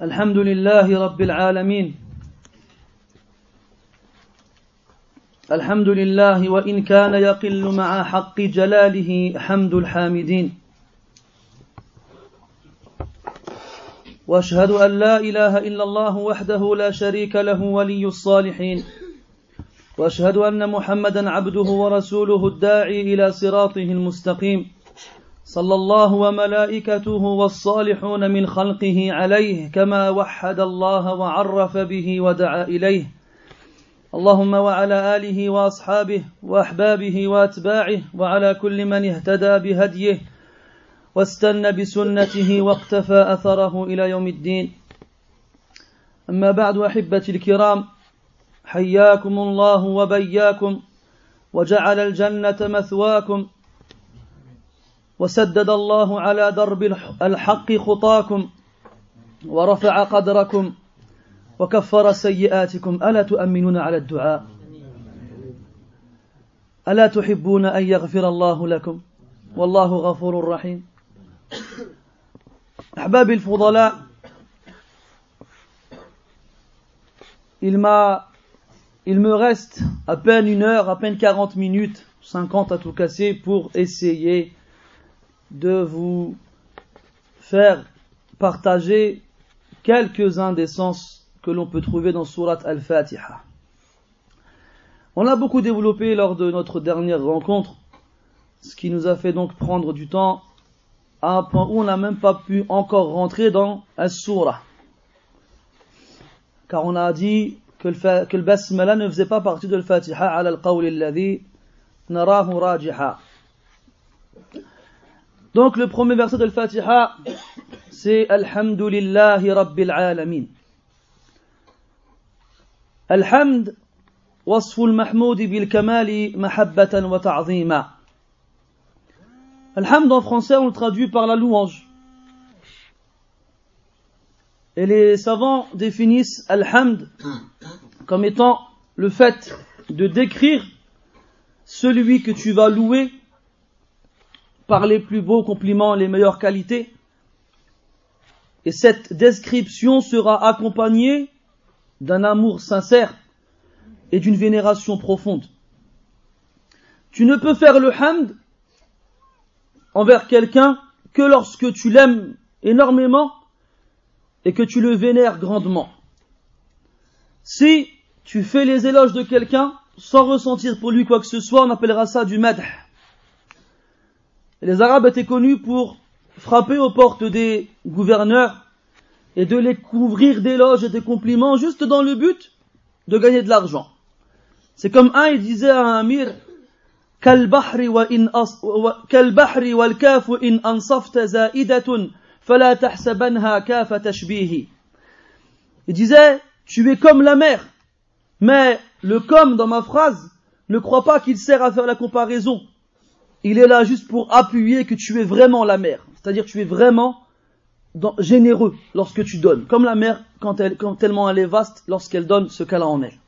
الحمد لله رب العالمين. الحمد لله وإن كان يقل مع حق جلاله حمد الحامدين. وأشهد أن لا إله إلا الله وحده لا شريك له ولي الصالحين. وأشهد أن محمدا عبده ورسوله الداعي إلى صراطه المستقيم. صلى الله وملائكته والصالحون من خلقه عليه كما وحد الله وعرف به ودعا إليه. اللهم وعلى آله وأصحابه وأحبابه وأتباعه وعلى كل من اهتدى بهديه واستنى بسنته واقتفى أثره إلى يوم الدين. أما بعد أحبتي الكرام حياكم الله وبياكم وجعل الجنة مثواكم وسدد الله على درب الحق خطاكم ورفع قدركم وكفر سيئاتكم. ألا تؤمنون على الدعاء؟ ألا تحبون أن يغفر الله لكم؟ والله غفور رحيم. احبابي الفضلاء il m'a il me reste à peine une heure à peine 40 minutes 50 à tout casser pour essayer de vous faire partager quelques-uns des sens que l'on peut trouver dans Surat Al-Fatiha. On l'a beaucoup développé lors de notre dernière rencontre, ce qui nous a fait donc prendre du temps à un point où on n'a même pas pu encore rentrer dans Al-Surah. Car on a dit que le, que basmala ne faisait pas partie de Al-Fatiha ala al-qawl alladhi narahu rajiha. Donc le premier verset de Al-Fatiha, c'est Alhamdulillahi Rabbil Alamin. Alhamd, وصف المحمود بالكمال محبة وتعظيما. Alhamd en français on le traduit par la louange. Et les savants définissent Alhamd comme étant le fait de décrire celui que tu vas louer par les plus beaux compliments, les meilleures qualités. Et cette description sera accompagnée d'un amour sincère et d'une vénération profonde. Tu ne peux faire le hamd envers quelqu'un que lorsque tu l'aimes énormément et que tu le vénères grandement. Si tu fais les éloges de quelqu'un sans ressentir pour lui quoi que ce soit, on appellera ça du madh. Les Arabes étaient connus pour frapper aux portes des gouverneurs et de les couvrir d'éloges et de compliments juste dans le but de gagner de l'argent. C'est comme un, il disait à un amir, كالبحر وإن أص... كالبحر والكاف إن أنصفت زائدة فلا تحسبنها كاف تشبيه. Il disait, tu es comme la mer, mais le comme dans ma phrase, ne crois pas qu'il sert à faire la comparaison il est là juste pour appuyer que tu es vraiment la mère. C'est-à-dire tu es vraiment généreux lorsque tu donnes. Comme la mère, quand, elle, quand tellement elle est vaste, lorsqu'elle donne ce qu'elle a en elle.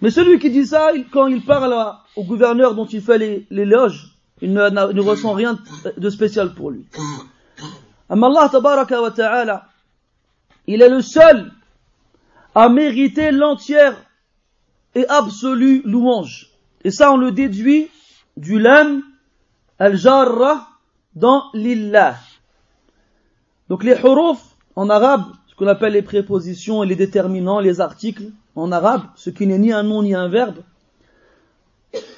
Mais celui qui dit ça, quand il parle au gouverneur dont il fait l'éloge, il ne, ne, ressent rien de spécial pour lui. Allah tabaraka wa ta'ala, il est le seul à mériter l'entière et absolue louange. Et ça, on le déduit du lam al-jarra dans l'illah. Donc les huruf en arabe, ce qu'on appelle les prépositions et les déterminants, les articles en arabe, ce qui n'est ni un nom ni un verbe,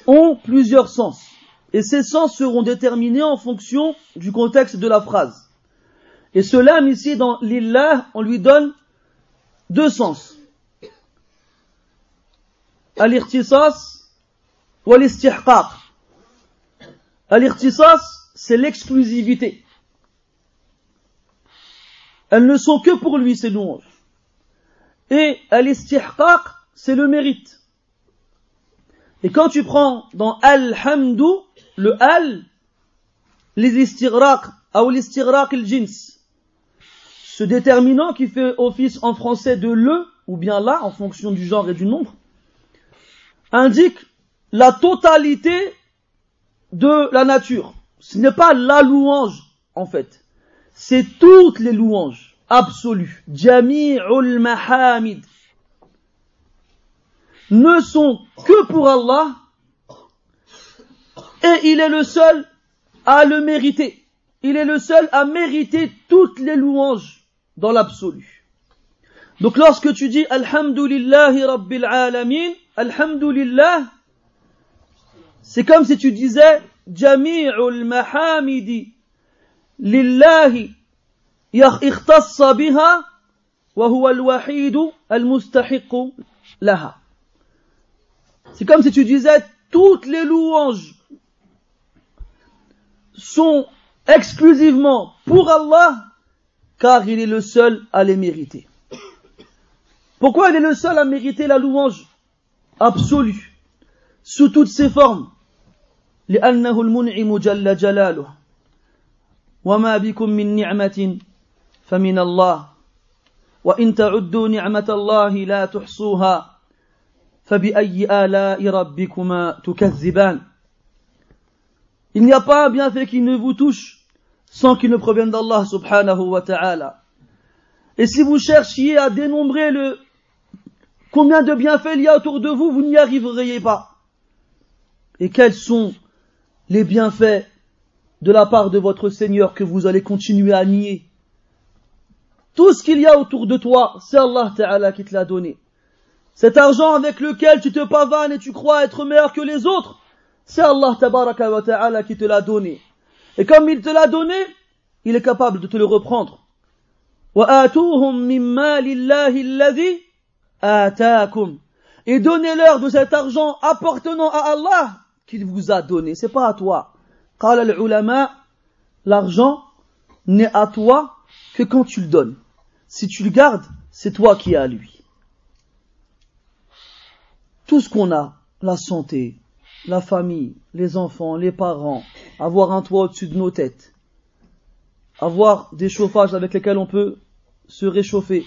ont plusieurs sens. Et ces sens seront déterminés en fonction du contexte de la phrase. Et ce lam ici dans l'illah, on lui donne deux sens. Al-irtisas ou al-istihqaq. Al-irtisas, c'est l'exclusivité. Elles ne sont que pour lui, ces louanges. Et al-istihqaq, c'est le mérite. Et quand tu prends dans al-hamdu, le al, les istiraq, ou l'istiraq al-jins, ce déterminant qui fait office en français de le, ou bien là, en fonction du genre et du nombre, indique la totalité de la nature. Ce n'est pas la louange, en fait. C'est toutes les louanges. absolus, Jami'ul Mahamid, ne sont que pour Allah et il est le seul à le mériter. Il est le seul à mériter toutes les louanges dans l'absolu. Donc lorsque tu dis Alhamdulillahi Rabbil Alamin, Alhamdulillah, c'est comme si tu disais Jami'ul mahamidi lillahi ikhtassa biha wa huwa al-wahid al-mustahiq laha. C'est comme si tu disais toutes les louanges sont exclusivement pour Allah car il est le seul à les mériter. Pourquoi il est le seul à mériter la louange absolue? sous toutes ses formes لأنه المنعم جل جلاله وما بكم من نعمة فمن الله وإن تعدوا نعمة الله لا تحصوها فبأي آلاء ربكما تكذبان Il n'y a pas un bienfait qui ne vous touche sans qu'il ne provienne d'Allah subhanahu wa ta'ala. Et si vous cherchiez à dénombrer le combien de bienfaits il y a autour de vous, vous n'y arriveriez pas. Et quels sont les bienfaits de la part de votre Seigneur que vous allez continuer à nier Tout ce qu'il y a autour de toi, c'est Allah Ta'ala qui te l'a donné. Cet argent avec lequel tu te pavanes et tu crois être meilleur que les autres, c'est Allah wa ta'ala qui te l'a donné. Et comme il te l'a donné, il est capable de te le reprendre. Et donnez-leur de cet argent appartenant à Allah qu'il vous a donné. C'est pas à toi. L'argent n'est à toi que quand tu le donnes. Si tu le gardes, c'est toi qui es à lui. Tout ce qu'on a, la santé, la famille, les enfants, les parents, avoir un toit au-dessus de nos têtes, avoir des chauffages avec lesquels on peut se réchauffer,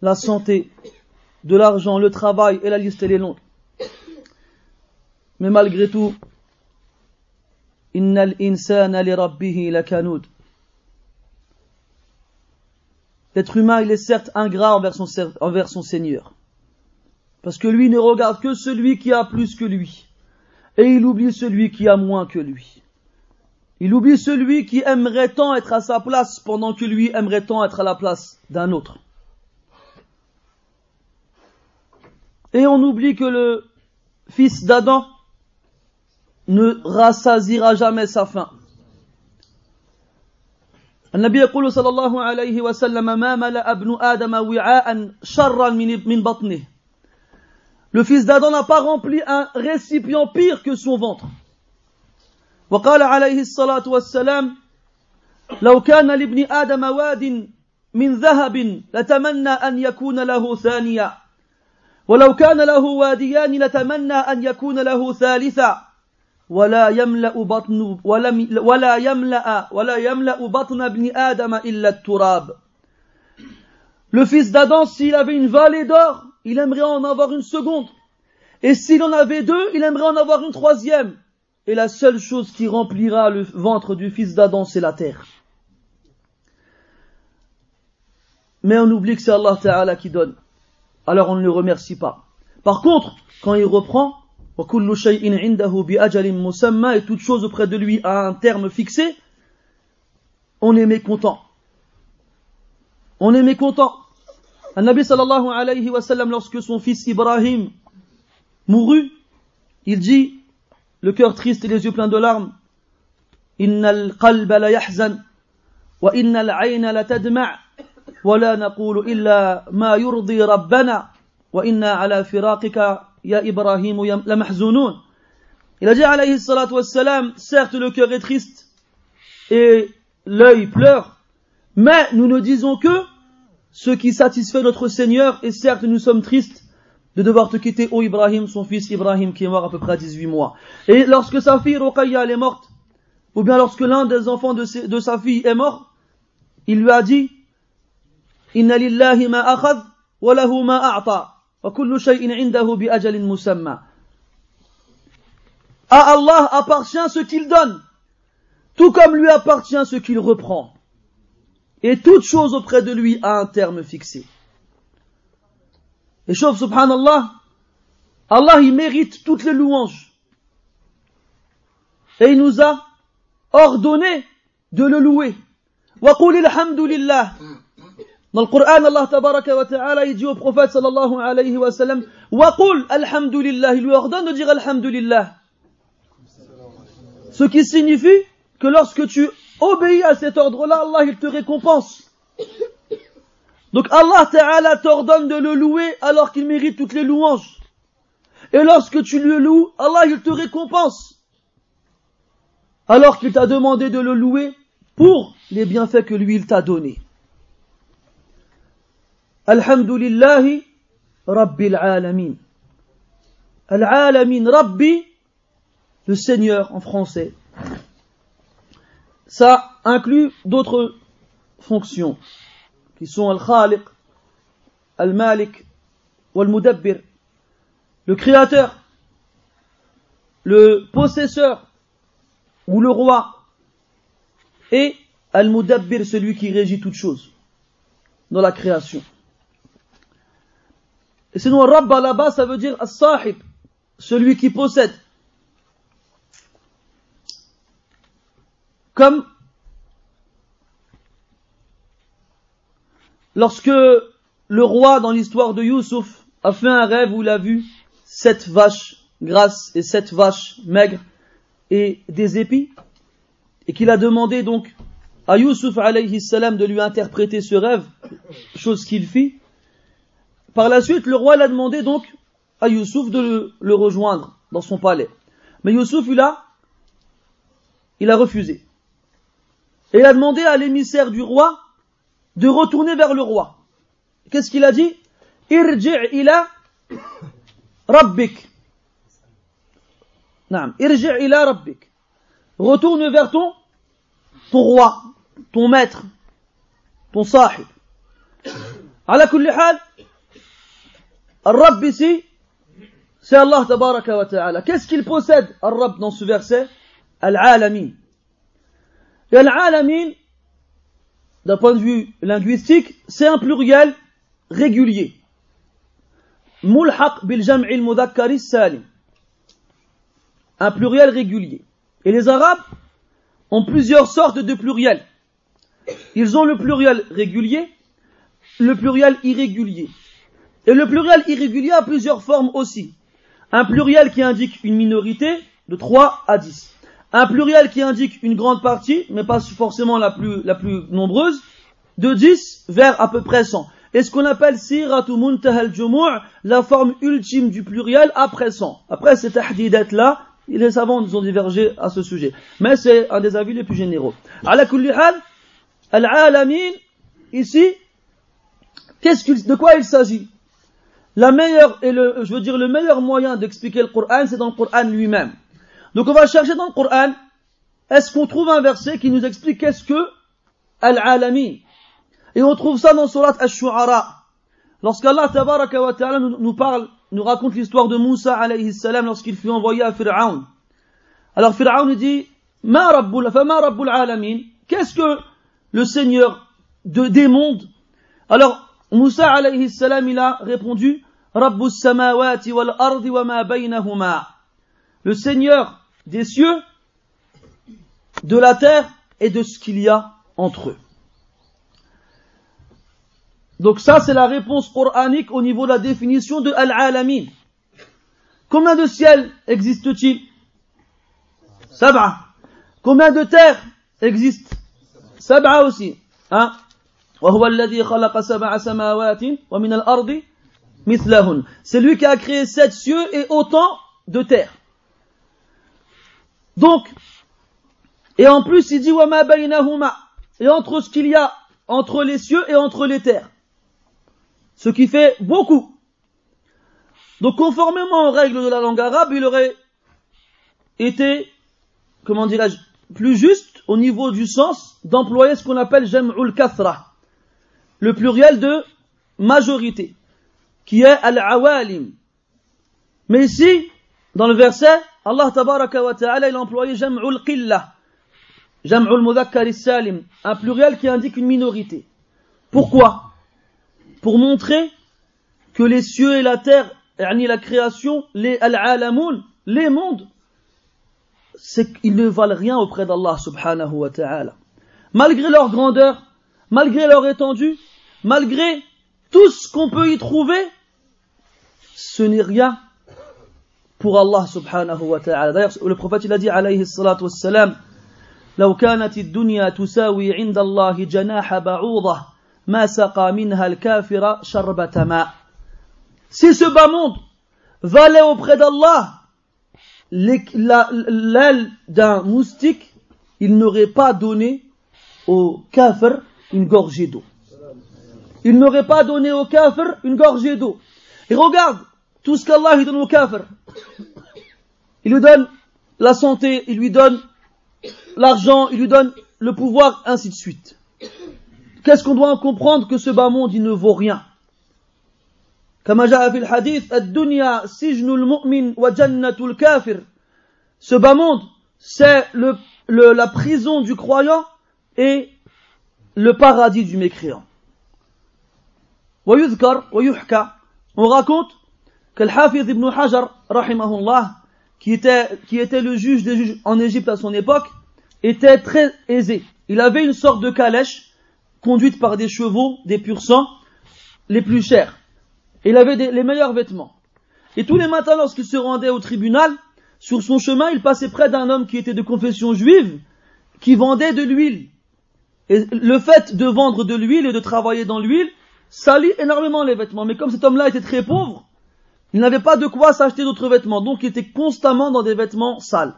la santé, de l'argent, le travail, et la liste est longue. Mais malgré tout. L'être humain, il est certes ingrat envers son, envers son Seigneur. Parce que lui ne regarde que celui qui a plus que lui et il oublie celui qui a moins que lui. Il oublie celui qui aimerait tant être à sa place pendant que lui aimerait tant être à la place d'un autre. Et on oublie que le fils d'Adam ne rassasira jamais sa faim. النبي يقول صلى الله عليه وسلم ما ملأ ابن آدم وعاء شرا من بطنه le fils d'Adam n'a pas rempli un récipient pire que son ventre. وقال عليه الصلاة والسلام لو كان لابن آدم واد من ذهب لتمنى أن يكون له ثانيا ولو كان له واديان لتمنى أن يكون له ثالثا ولا يملأ بطن ولا يملأ ولا يملأ بطن ابن آدم إلا التراب Le fils d'Adam, s'il avait une vallée d'or, il aimerait en avoir une seconde. Et s'il en avait deux, il aimerait en avoir une troisième. Et la seule chose qui remplira le ventre du fils d'Adam, c'est la terre. Mais on oublie que c'est Allah Ta'ala qui donne. Alors on ne le remercie pas. Par contre, quand il reprend, et toute chose auprès de lui a un terme fixé, on est mécontent. On est mécontent. Un Nabi sallallahu alayhi wa sallam, lorsque son fils Ibrahim mourut, il dit, le cœur triste et les yeux pleins de larmes, Innal qalba la yahzan, wa innal ayna la tadma' wa la naqulu illa ma yurdi rabbana, wa inna ala firaqika Il a dit alayhi salatu wassalam, certes le cœur est triste et l'œil pleure, mais nous ne disons que ce qui satisfait notre Seigneur, et certes nous sommes tristes de devoir te quitter, ô Ibrahim, son fils Ibrahim, qui est mort à peu près à 18 mois. Et lorsque sa fille Ruqayya, est morte, ou bien lorsque l'un des enfants de, sa fille est mort, il lui a dit, Inna lillahi ma akhad, wa lahu wa kullu shay'in indahu bi ajalin musamma. À Allah appartient ce qu'il donne, tout comme lui appartient ce qu'il reprend. Et toute chose auprès de lui a un terme fixé. Et chauffe, subhanallah, Allah, il mérite toutes les louanges. Et il nous a ordonné de le louer. وقل الحمد لله dans le Coran, Allah tabaraka wa ta'ala, il dit au prophète sallallahu alayhi wa sallam, Waqul alhamdulillah. Il lui ordonne de dire alhamdulillah. Ce qui signifie que lorsque tu obéis à cet ordre-là, Allah, il te récompense. Donc Allah ta'ala t'ordonne de le louer alors qu'il mérite toutes les louanges. Et lorsque tu le loues, Allah, il te récompense. Alors qu'il t'a demandé de le louer pour les bienfaits que lui, il t'a donnés. Alhamdulillahi Rabbil Alamin. Al-Alamin, Rabbi, le Seigneur en français. Ça inclut d'autres fonctions qui sont Al-Khaliq, Al-Malik, Wal-Mudabbir, le créateur, le possesseur ou le roi et Al-Mudabbir, celui qui régit toutes choses dans la création. Et sinon, Rabba là-bas, ça veut dire As-Sahib, celui qui possède. Comme lorsque le roi dans l'histoire de Youssouf a fait un rêve où il a vu sept vaches grasses et sept vaches maigres et des épis, et qu'il a demandé donc à Youssouf alayhi salam de lui interpréter ce rêve, chose qu'il fit, par la suite, le roi l'a demandé donc à Youssouf de le, rejoindre dans son palais. Mais Youssouf, il a, il a refusé. Et il a demandé à l'émissaire du roi de retourner vers le roi. Qu'est-ce qu'il a dit? Irji' ila rabbik. Retourne vers ton, roi, ton maître, ton sahib. À la Al-Rabb ici, c'est Allah tabaraka wa ta'ala. Qu'est-ce qu'il possède, Al-Rabb, dans ce verset? Al-Alamin. Et Al-Alamin, d'un point de vue linguistique, c'est un pluriel régulier. Mulhaq bil jam'il salim. Un pluriel régulier. Et les Arabes ont plusieurs sortes de pluriels. Ils ont le pluriel régulier, le pluriel irrégulier. Et le pluriel irrégulier a plusieurs formes aussi. Un pluriel qui indique une minorité de 3 à 10. Un pluriel qui indique une grande partie, mais pas forcément la plus, la plus nombreuse, de 10 vers à peu près 100. Et ce qu'on appelle siratu muntahal jumu' la forme ultime du pluriel après 100. Après ces tahdidat là, les savants nous ont divergé à ce sujet. Mais c'est un des avis les plus généraux. Ala al-alamin, ici, de quoi il s'agit? La meilleure et le, je veux dire le meilleur moyen d'expliquer le Coran, c'est dans le Coran lui-même. Donc on va chercher dans le Coran, est-ce qu'on trouve un verset qui nous explique qu'est-ce que Al-Alamin Et on trouve ça dans Surat Ash-Shu'ara. Lorsqu'Allah tabaraka wa ta'ala nous, parle, nous raconte l'histoire de Moussa alayhi salam lorsqu'il fut envoyé à Fir'aun. Alors Fir'aun dit, Ma Rabbul, ma Rabbul Alamin Qu'est-ce que le Seigneur de, des mondes? Alors Moussa alayhi salam il a répondu, le Seigneur des cieux, de la terre et de ce qu'il y a entre eux. Donc ça, c'est la réponse coranique au niveau de la définition de Al-Alamin. Combien de ciels existe-t-il Sab'a. Combien de terres existent Sab'a aussi. Hein وهو الذي خلق سبع سماوات ومن الأرض C'est lui qui a créé sept cieux et autant de terre. Donc, et en plus il dit wama bainahuma et entre ce qu'il y a entre les cieux et entre les terres. Ce qui fait beaucoup. Donc conformément aux règles de la langue arabe, il aurait été, comment dirais-je, plus juste au niveau du sens d'employer ce qu'on appelle jam'ul kathra, le pluriel de majorité qui est Al-Awalim. Mais ici, dans le verset, Allah tabaraka wa ta'ala, il a employé Jam'ul Qillah. Jam'ul Mudhakkar salim un pluriel qui indique une minorité. Pourquoi? Pour montrer que les cieux et la terre, la création, les al-alamoun, les mondes, c'est qu'ils ne valent rien auprès d'Allah subhanahu wa ta'ala. Malgré leur grandeur, malgré leur étendue, malgré tout ce qu'on peut y trouver, ce n'est rien pour Allah subhanahu wa ta'ala. D'ailleurs, le prophète il a dit alayhi salatu wassalam, لو كانت الدنيا تساوي عند الله جناح بعوضة ما سقى منها الكافر شربة ماء. Si ce bas monde valait auprès d'Allah l'aile d'un moustique, il n'aurait pas donné au kafir une gorgée d'eau. Il n'aurait pas donné au kafir une gorgée d'eau. Et regarde tout ce qu'Allah lui donne au kafir. Il lui donne la santé, il lui donne l'argent, il lui donne le pouvoir, ainsi de suite. Qu'est-ce qu'on doit en comprendre que ce bas monde, il ne vaut rien. كما جاء في الحديث الدنيا سجن المؤمن وجنة الكافر ce bas monde c'est le, le, la prison du croyant et le paradis du mécréant ويذكر ويحكى on raconte que le Hafiz ibn Hajar rahimahullah qui était, qui était le juge des juges en Égypte à son époque était très aisé il avait une sorte de calèche conduite par des chevaux des pur sang les plus chers il avait les meilleurs vêtements. Et tous les matins, lorsqu'il se rendait au tribunal, sur son chemin, il passait près d'un homme qui était de confession juive, qui vendait de l'huile. Et le fait de vendre de l'huile et de travailler dans l'huile salit énormément les vêtements. Mais comme cet homme-là était très pauvre, il n'avait pas de quoi s'acheter d'autres vêtements. Donc il était constamment dans des vêtements sales.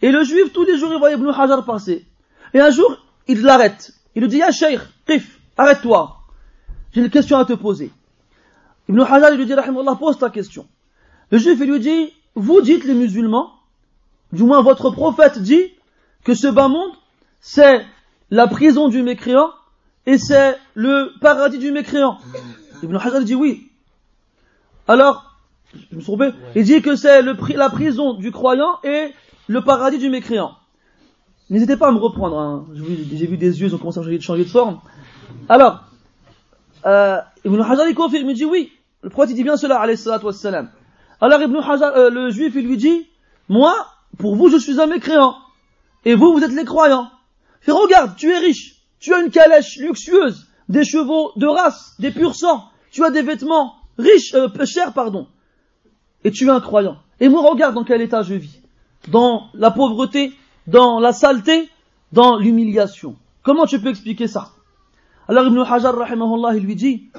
Et le juif, tous les jours, il voyait Ibn Hajar passer. Et un jour, il l'arrête. Il lui dit, Ya Sheikh, arrête-toi. J'ai une question à te poser. Ibn Hajar lui dit, Allah pose ta question. Le juif, lui dit, vous dites les musulmans, du moins votre prophète dit que ce bas monde, c'est la prison du mécréant et c'est le paradis du mécréant. Ibn Hajar dit oui. Alors, je me suis trompé, il dit que c'est la prison du croyant et le paradis du mécréant. N'hésitez pas à me reprendre, hein. j'ai vu des yeux, ils ont commencé à changer de forme. Alors, euh, Ibn Hajar il confirme, il dit oui. Le prophète il dit bien cela, alayhi salatu wassalam. Alors Ibn Hajar, euh, le juif, il lui dit, moi, pour vous, je suis un mécréant. Et vous, vous êtes les croyants. Et regarde, tu es riche. Tu as une calèche luxueuse, des chevaux de race, des purs sang. Tu as des vêtements riches, euh, chers, pardon. Et tu es un croyant. Et moi, regarde dans quel état je vis. Dans la pauvreté, dans la saleté, dans l'humiliation. Comment tu peux expliquer ça? Alors Ibn Hajar, rahimahullah, il lui dit,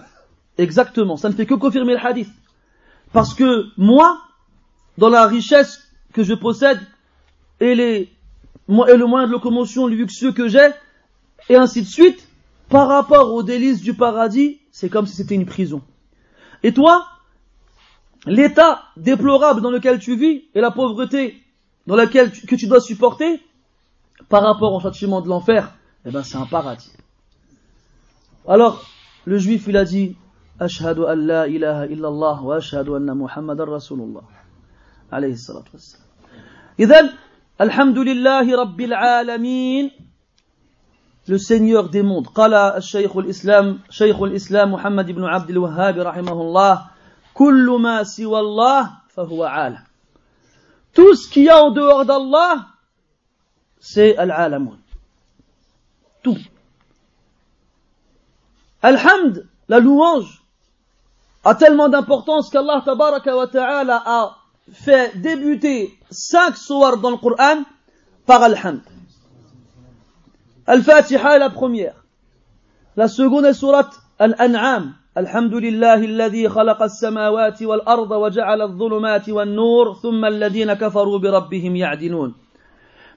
exactement, ça ne fait que confirmer le hadith. Parce que moi, dans la richesse que je possède, et, les, et le moyen de locomotion luxueux que j'ai, et ainsi de suite, par rapport aux délices du paradis, c'est comme si c'était une prison. Et toi, l'état déplorable dans lequel tu vis, et la pauvreté dans laquelle que tu dois supporter, par rapport au châtiment de l'enfer, eh ben c'est un paradis. Alors, le juif, il a dit, Ashhadu an la ilaha illallah wa ashhadu anna Muhammadan Rasulullah. Alayhi salatu wassalam. إذن الحمد لله رب العالمين le Seigneur des mondes. الشيخ الإسلام شيخ الإسلام محمد بن عبد الوهاب رحمه الله كل ما سوى الله فهو عالم. Tout ce qu'il y a en dehors d'Allah, c'est al-alamun. Tout. Alhamd, la louange, a tellement d'importance qu'Allah tabaraka wa ta'ala a fait débuter cinq soirs dans le Coran par Alhamd. Al-Fatiha est la première. La seconde est surat Al-An'am. الحمد لله الذي خلق السماوات والأرض وجعل الظلمات والنور ثم الذين كفروا بربهم يعدلون.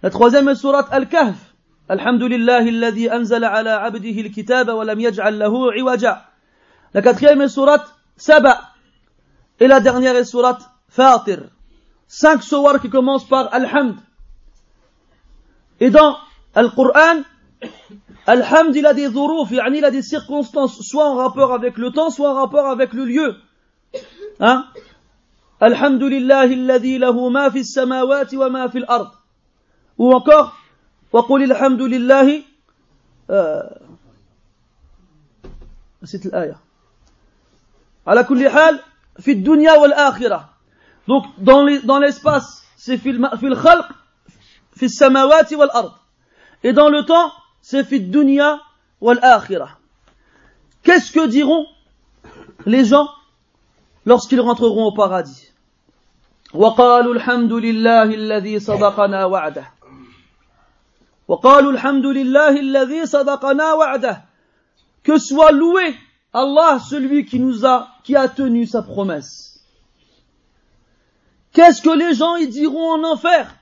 La troisième est surat Al-Kahf. الحمد لله الذي أنزل على عبده الكتاب ولم يجعل له عوجا La quatrième est surat Saba. Et la dernière est surat Fatir. Cinq sourates qui commencent par Alhamd. Et dans Coran, Alhamd, il a des zuruf, il a des circonstances, soit en rapport avec le temps, soit en rapport avec le lieu. Hein? Alhamdulillah, alladhi lahu ma fi samawati wa ma fi al-ard. Ou encore, وقل الحمد لله آه نسيت الآية على كل حال في الدنيا والآخرة donc dans les, dans l'espace c'est في في الخلق في السماوات والأرض et dans le temps c'est في الدنيا والآخرة qu'est-ce que diront les gens lorsqu'ils rentreront au paradis وقالوا الحمد لله الذي صدقنا وعده وقالوا الحمد لله الذي صدقنا وعده que soit loué Allah celui qui nous a qui a tenu sa promesse qu'est-ce que les gens ils diront en enfer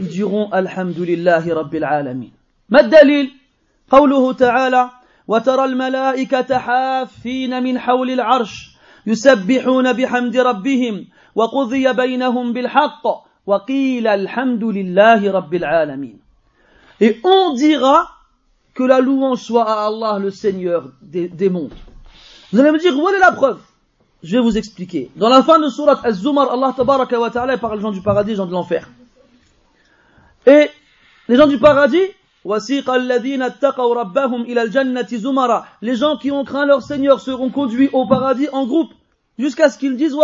ils diront alhamdulillahi rabbil alamin ما الدليل قوله تعالى وترى الملائكة حافين من حول العرش يسبحون بحمد ربهم وقضي بينهم بالحق وقيل الحمد لله رب العالمين Et on dira que la louange soit à Allah, le Seigneur des, des mondes. Vous allez me dire, où est la preuve Je vais vous expliquer. Dans la fin de Surat Az-Zumar, Allah tabaraka wa ta'ala parle des gens du paradis, des gens de l'enfer. Et les gens du paradis, les gens qui ont craint leur Seigneur seront conduits au paradis en groupe jusqu'à ce qu'ils disent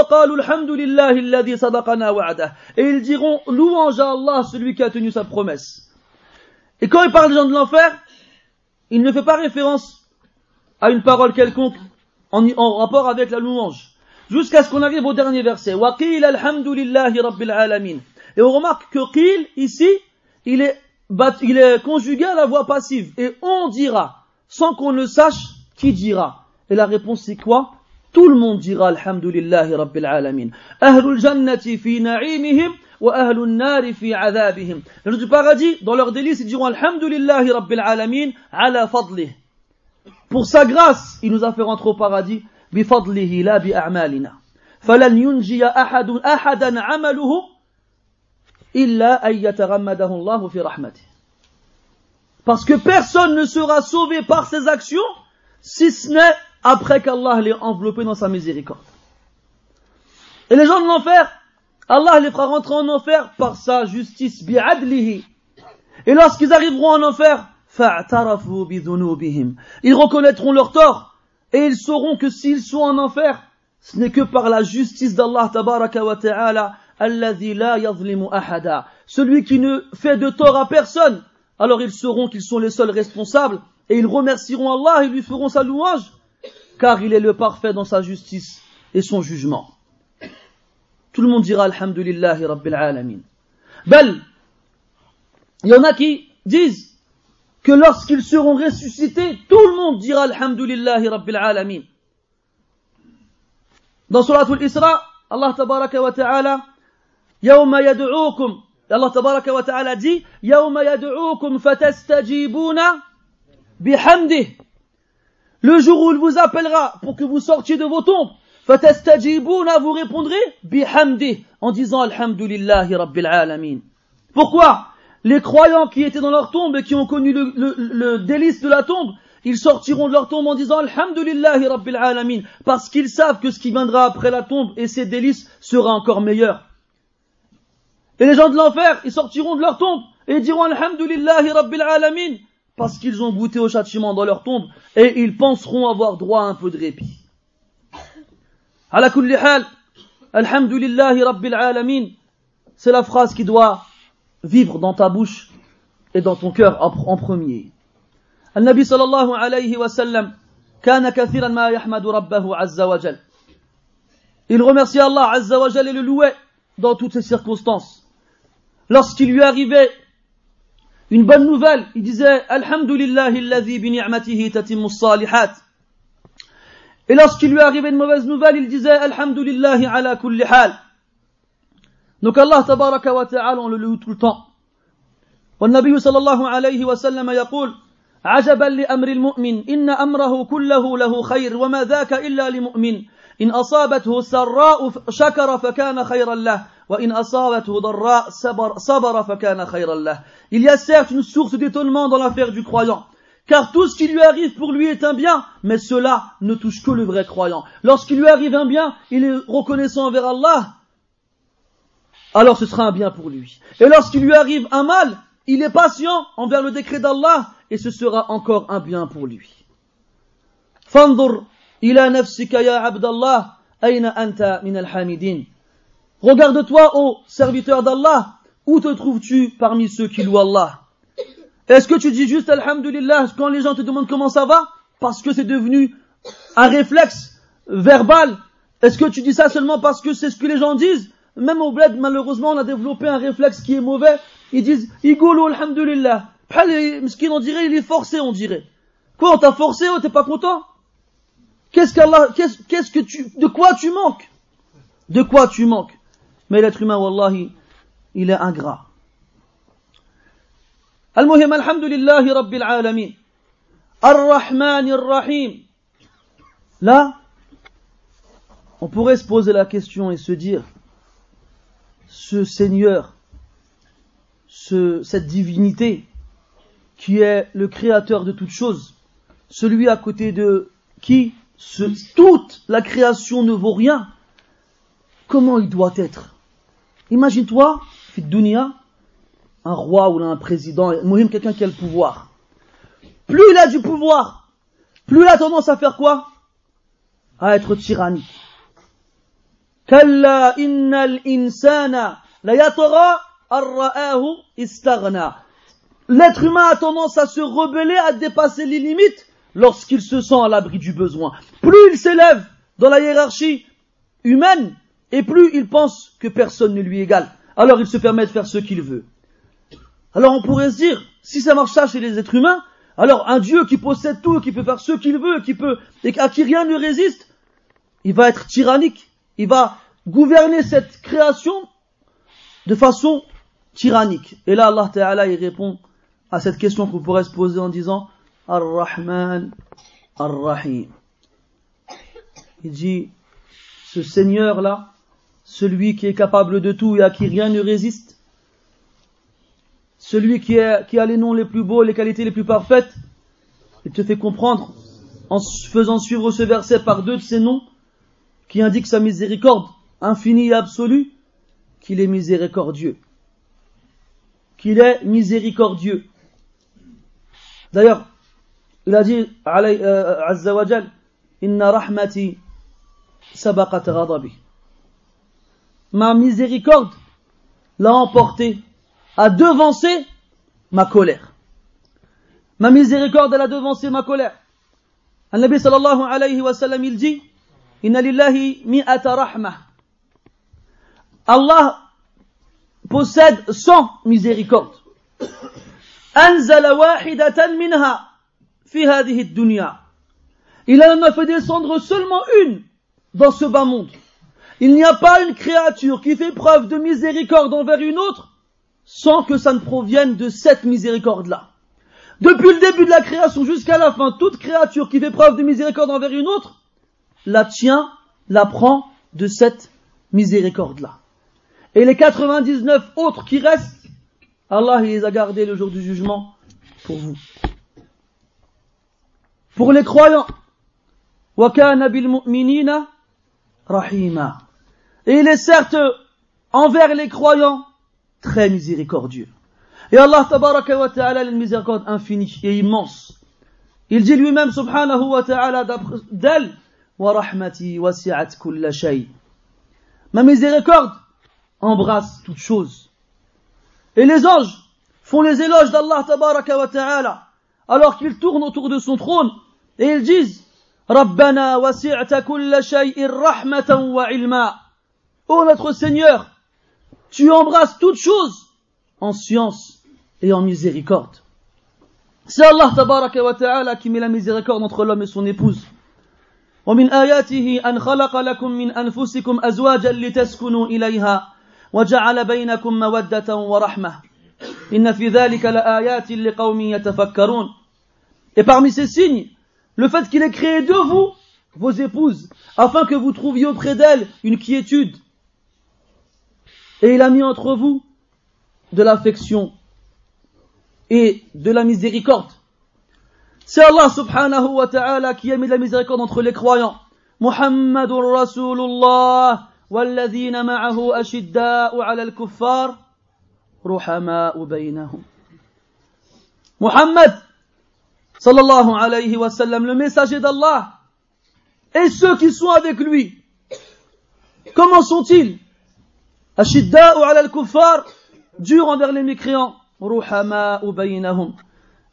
et ils diront louange à Allah celui qui a tenu sa promesse. Et quand il parle des gens de l'enfer il ne fait pas référence à une parole quelconque en, rapport avec la louange. Jusqu'à ce qu'on arrive au dernier verset. Et on remarque que qil ici il est il est conjugué à la voix passive. Et on dira, sans qu'on ne sache qui dira. Et la réponse c'est quoi Tout le monde dira Alhamdulillahi Rabbil Alamin. Ahlul Jannati fi na'imihim wa ahlul nari fi adhabihim. Les gens du paradis, dans leur délice, ils diront Alhamdulillahi Rabbil Alamin ala fadlih. Pour sa grâce, il nous a fait rentrer au paradis. بفضله لا بأعمالنا فلن ينجي أحد أحدا عمله parce que personne ne sera sauvé par ses actions si ce n'est après qu'Allah l'ait enveloppé dans sa miséricorde. Et les gens de l'enfer, Allah les fera rentrer en enfer par sa justice, bi'adlihi. Et lorsqu'ils arriveront en enfer, ils reconnaîtront leur tort et ils sauront que s'ils sont en enfer, ce n'est que par la justice d'Allah ta'ala celui qui ne fait de tort à personne, alors ils sauront qu'ils sont les seuls responsables et ils remercieront Allah et lui feront sa louange, car il est le parfait dans sa justice et son jugement. Tout le monde dira Alhamdulillahi Rabbil Alamin. Bel, il y en a qui disent que lorsqu'ils seront ressuscités, tout le monde dira Alhamdulillahi Rabbil Alamin. Dans Surat al-Isra, Allah tabaraka wa ta'ala Allah tabaraka wa. Le jour où il vous appellera pour que vous sortiez de vos tombes, fatastajibuna vous répondrez en disant Alhamdulillahi rabbil alamin. Pourquoi? Les croyants qui étaient dans leur tombe et qui ont connu le, délice de la tombe, ils sortiront de leur tombe en disant Alhamdulillahi Rabbil Alamin, parce qu'ils savent que ce qui viendra après la tombe et ses délices sera encore meilleur. Et les gens de l'enfer, ils sortiront de leur tombe et diront Alhamdulillahi Rabbil Alamin parce qu'ils ont goûté au châtiment dans leur tombe et ils penseront avoir droit à un peu de répit. Ala kulli hal, Alhamdulillahi Rabbil Alamin, c'est la phrase qui doit vivre dans ta bouche et dans ton cœur en premier. النبي صلى الله عليه وسلم كان كثيرا ما يحمد ربه عز وجل. Il remercie Allah Azza wa Jal et le louait dans toutes ces circonstances. Lorsqu'il lui arrivait une bonne nouvelle, il disait Alhamdulillahi alladhi bi ni'matihi tatimmu salihat. Et lorsqu'il lui arrivait une mauvaise nouvelle, il disait Alhamdulillahi ala kulli hal. Donc Allah tabaraka wa ta'ala, on le loue tout le temps. والنبي صلى الله عليه وسلم يقول عجبا لأمر المؤمن إن أمره كله له خير وما ذاك إلا لمؤمن إن أصابته سراء شكر فكان خيرا له il y a certes une source d'étonnement dans l'affaire du croyant. Car tout ce qui lui arrive pour lui est un bien, mais cela ne touche que le vrai croyant. Lorsqu'il lui arrive un bien, il est reconnaissant envers Allah, alors ce sera un bien pour lui. Et lorsqu'il lui arrive un mal, il est patient envers le décret d'Allah et ce sera encore un bien pour lui. فانظر إلى نفسك يا عبد الله أين أنت من الحامدين Regarde-toi, ô serviteur d'Allah, où te trouves-tu parmi ceux qui louent Allah? Est-ce que tu dis juste Alhamdulillah quand les gens te demandent comment ça va? Parce que c'est devenu un réflexe verbal. Est-ce que tu dis ça seulement parce que c'est ce que les gens disent? Même au bled, malheureusement, on a développé un réflexe qui est mauvais. Ils disent Igoulou Alhamdulillah. Miskin, on dirait, il est forcé, on dirait. Quoi, on t'a forcé, oh, t'es pas content? Qu'est-ce qu'Allah, qu'est-ce que tu, de quoi tu manques? De quoi tu manques? Mais l'être humain, wallahi, il est ingrat. المهم الحمد لله رب العالمين الرحمن الرحيم Là, on pourrait se poser la question et se dire, ce Seigneur, ce, cette divinité, qui est le créateur de toutes choses, celui à côté de qui ce, toute la création ne vaut rien, comment il doit être Imagine-toi, dunia, un roi ou un président, quelqu'un qui a le pouvoir. Plus il a du pouvoir, plus il a tendance à faire quoi? À être tyrannique. L'être humain a tendance à se rebeller, à dépasser les limites lorsqu'il se sent à l'abri du besoin. Plus il s'élève dans la hiérarchie humaine, et plus il pense que personne ne lui égale. Alors il se permet de faire ce qu'il veut. Alors on pourrait se dire, si ça marche ça chez les êtres humains, alors un Dieu qui possède tout, qui peut faire ce qu'il veut, qui peut, et à qui rien ne résiste, il va être tyrannique. Il va gouverner cette création de façon tyrannique. Et là, Allah Ta'ala, il répond à cette question qu'on pourrait se poser en disant, Ar-Rahman, Ar-Rahim. Il dit, ce Seigneur-là, celui qui est capable de tout et à qui rien ne résiste, celui qui, est, qui a les noms les plus beaux, les qualités les plus parfaites, il te fait comprendre, en faisant suivre ce verset par deux de ses noms, qui indiquent sa miséricorde infinie et absolue, qu'il est miséricordieux. Qu'il est miséricordieux. D'ailleurs, il a dit, euh, Azza wa Inna rahmati sabaqat ghadabi. Ma miséricorde l'a emporté, a devancé ma colère. Ma miséricorde, elle a devancé ma colère. Un Nabi sallallahu alayhi wa sallam, il dit, Inna lillahi mi'ata rahma. Allah possède 100 miséricordes. Anzala wahidatan minha fi hadhihi dunya. Il en a fait descendre seulement une dans ce bas monde. Il n'y a pas une créature qui fait preuve de miséricorde envers une autre sans que ça ne provienne de cette miséricorde-là. Depuis le début de la création jusqu'à la fin, toute créature qui fait preuve de miséricorde envers une autre, la tient, la prend de cette miséricorde-là. Et les 99 autres qui restent, Allah les a gardés le jour du jugement pour vous. Pour les croyants. Et il est certes envers les croyants très miséricordieux. Et Allah tabaraka wa ta'ala une miséricorde infinie et immense. Il dit lui-même subhanahu wa ta'ala d'elle, wa rahmati wasi'at kulla shay. Ma miséricorde embrasse toute chose. Et les anges font les éloges d'Allah tabaraka wa ta'ala alors qu'ils tournent autour de son trône et ils disent wasi'ta kulla shay'in rahmatan wa ilma. Ô notre Seigneur, tu embrasses toutes choses en science et en miséricorde. C'est Allah tabaraka wa ta'ala qui met la miséricorde entre l'homme et son épouse. ومن آياته أن خلق لكم من أنفسكم أزواجا لتسكنوا إليها وجعل بينكم مودة ورحمة إن في ذلك لآيات لقوم يتفكرون Et parmi ces signes, le fait qu'il ait créé de vous vos épouses, afin que vous trouviez auprès d'elles une quiétude. Et il a mis entre vous de l'affection et de la miséricorde. C'est Allah subhanahu wa ta'ala qui a mis de la miséricorde entre les croyants. Muhammadur Rasulullah والذين معه أشداء على الكفار رحماء بينهم Muhammad, sallallahu alayhi wa sallam, le messager d'Allah, et ceux qui sont avec lui, comment sont-ils Ashidda'u ala al-kuffar, dur envers les mécréants, ruhama'u baynahum,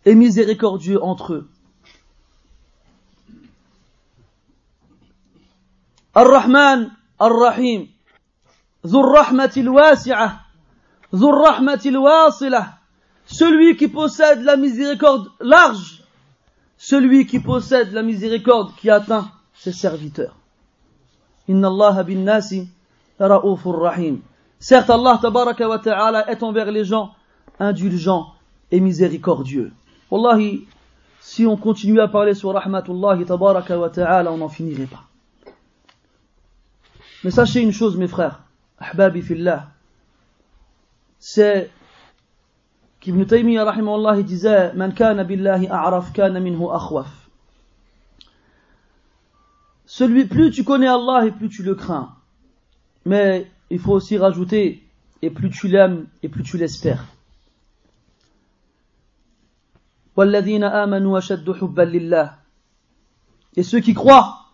et miséricordieux entre eux. Ar-Rahman, Ar-Rahim, Zur Rahmatil Wasi'ah, Zur Rahmatil Wasilah, celui qui possède la miséricorde large, celui qui possède la miséricorde qui atteint ses serviteurs. Inna Allah bin Nasi, Ra'ufur Rahim certes Allah ta'ala est envers les gens indulgent et miséricordieux. Wallahi si on continue à parler sur rahmatullah tabaraka wa ta'ala on n'en finirait pas. Mais sachez une chose mes frères. Ahbabi fillah. C'est qu'Ibn Taymiyyah rahimahullah disait man kana billahi a'raf kana minhu akhwaf celui plus tu connais Allah et plus tu le crains. Mais il faut aussi rajouter et plus tu l'aimes et plus tu l'espères. Et ceux qui croient